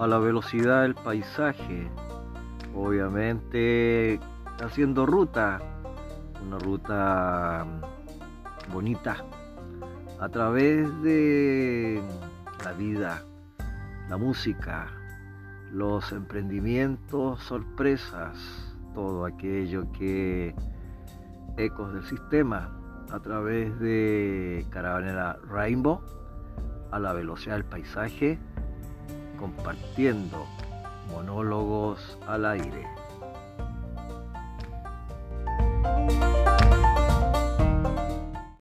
a la velocidad del paisaje, obviamente haciendo ruta, una ruta bonita, a través de la vida, la música, los emprendimientos, sorpresas, todo aquello que ecos del sistema a través de Caravanera Rainbow a la velocidad del paisaje, compartiendo monólogos al aire.